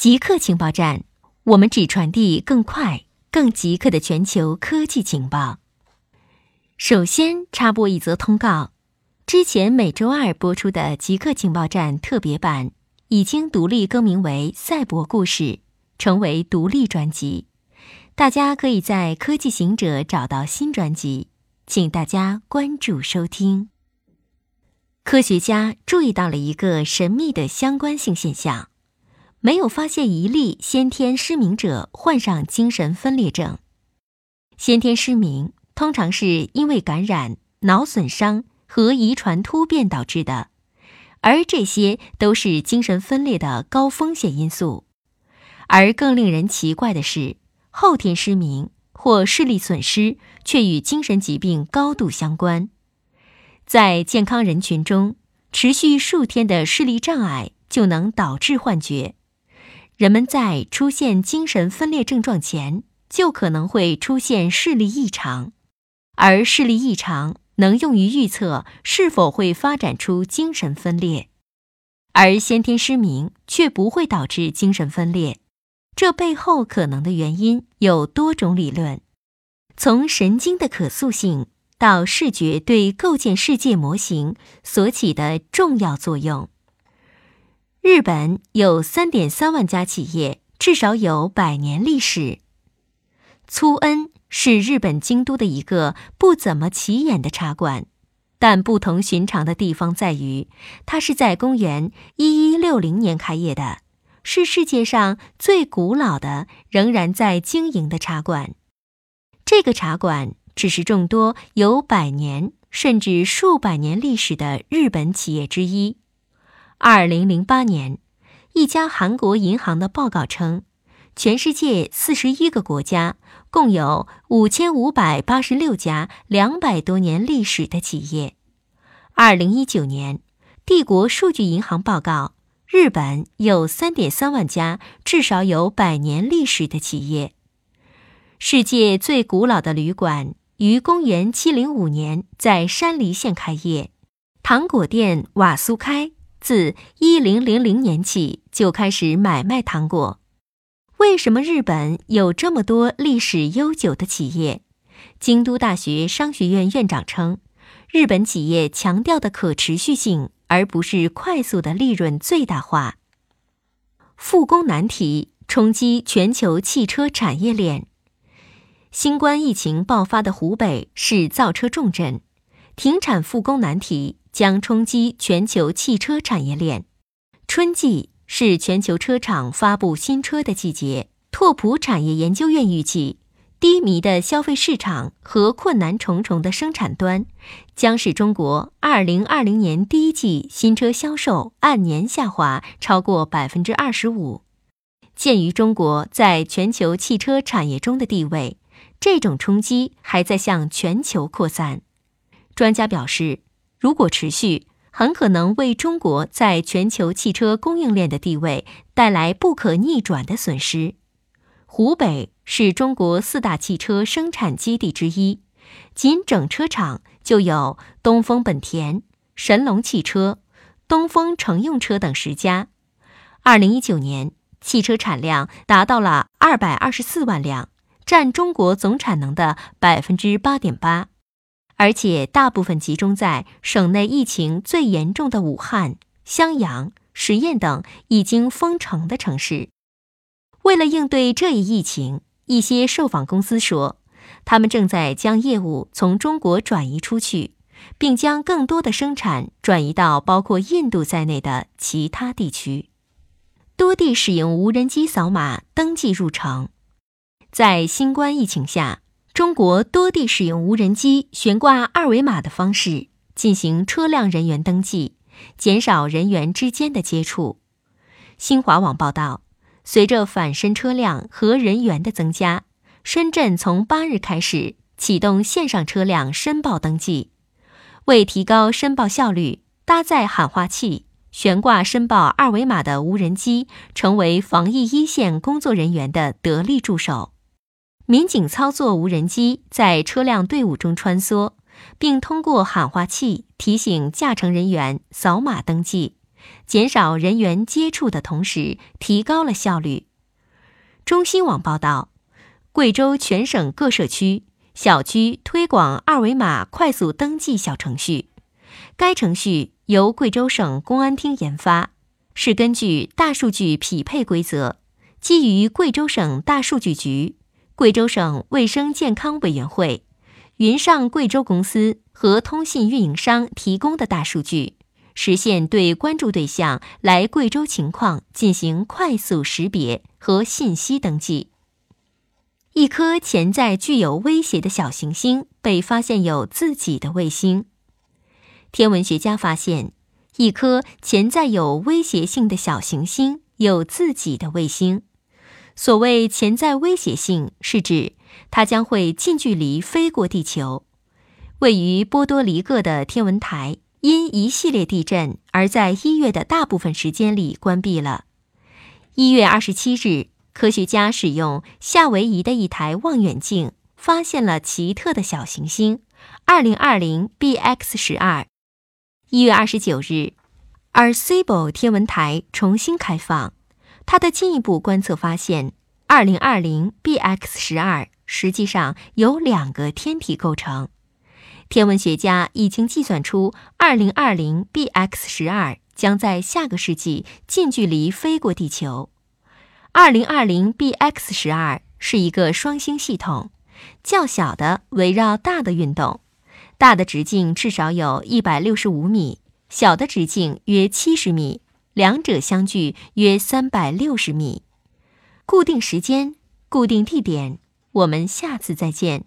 极客情报站，我们只传递更快、更极客的全球科技情报。首先插播一则通告：之前每周二播出的极客情报站特别版已经独立更名为《赛博故事》，成为独立专辑。大家可以在科技行者找到新专辑，请大家关注收听。科学家注意到了一个神秘的相关性现象。没有发现一例先天失明者患上精神分裂症。先天失明通常是因为感染、脑损伤和遗传突变导致的，而这些都是精神分裂的高风险因素。而更令人奇怪的是，后天失明或视力损失却与精神疾病高度相关。在健康人群中，持续数天的视力障碍就能导致幻觉。人们在出现精神分裂症状前，就可能会出现视力异常，而视力异常能用于预测是否会发展出精神分裂。而先天失明却不会导致精神分裂，这背后可能的原因有多种理论，从神经的可塑性到视觉对构建世界模型所起的重要作用。日本有三点三万家企业，至少有百年历史。粗恩是日本京都的一个不怎么起眼的茶馆，但不同寻常的地方在于，它是在公元一一六零年开业的，是世界上最古老的仍然在经营的茶馆。这个茶馆只是众多有百年甚至数百年历史的日本企业之一。二零零八年，一家韩国银行的报告称，全世界四十一个国家共有五千五百八十六家两百多年历史的企业。二零一九年，帝国数据银行报告，日本有三点三万家至少有百年历史的企业。世界最古老的旅馆于公元七零五年在山梨县开业，糖果店瓦苏开。自一零零零年起就开始买卖糖果。为什么日本有这么多历史悠久的企业？京都大学商学院院长称，日本企业强调的可持续性，而不是快速的利润最大化。复工难题冲击全球汽车产业链。新冠疫情爆发的湖北是造车重镇，停产复工难题。将冲击全球汽车产业链。春季是全球车厂发布新车的季节。拓普产业研究院预计，低迷的消费市场和困难重重的生产端，将使中国2020年第一季新车销售按年下滑超过百分之二十五。鉴于中国在全球汽车产业中的地位，这种冲击还在向全球扩散。专家表示。如果持续，很可能为中国在全球汽车供应链的地位带来不可逆转的损失。湖北是中国四大汽车生产基地之一，仅整车厂就有东风本田、神龙汽车、东风乘用车等十家。二零一九年，汽车产量达到了二百二十四万辆，占中国总产能的百分之八点八。而且大部分集中在省内疫情最严重的武汉、襄阳、十堰等已经封城的城市。为了应对这一疫情，一些受访公司说，他们正在将业务从中国转移出去，并将更多的生产转移到包括印度在内的其他地区。多地使用无人机扫码登记入城，在新冠疫情下。中国多地使用无人机悬挂二维码的方式进行车辆人员登记，减少人员之间的接触。新华网报道，随着返申车辆和人员的增加，深圳从八日开始启动线上车辆申报登记。为提高申报效率，搭载喊话器、悬挂申报二维码的无人机成为防疫一线工作人员的得力助手。民警操作无人机在车辆队伍中穿梭，并通过喊话器提醒驾乘人员扫码登记，减少人员接触的同时，提高了效率。中新网报道，贵州全省各社区、小区推广二维码快速登记小程序。该程序由贵州省公安厅研发，是根据大数据匹配规则，基于贵州省大数据局、贵州省卫生健康委员会、云上贵州公司和通信运营商提供的大数据。实现对关注对象来贵州情况进行快速识别和信息登记。一颗潜在具有威胁的小行星被发现有自己的卫星。天文学家发现，一颗潜在有威胁性的小行星有自己的卫星。所谓潜在威胁性，是指它将会近距离飞过地球。位于波多黎各的天文台。因一系列地震而在一月的大部分时间里关闭了。一月二十七日，科学家使用夏威夷的一台望远镜发现了奇特的小行星二零二零 BX 十二。一月二十九日，Arecibo 天文台重新开放，它的进一步观测发现，二零二零 BX 十二实际上由两个天体构成。天文学家已经计算出，2020 BX12 将在下个世纪近距离飞过地球。2020 BX12 是一个双星系统，较小的围绕大的运动，大的直径至少有一百六十五米，小的直径约七十米，两者相距约三百六十米。固定时间，固定地点，我们下次再见。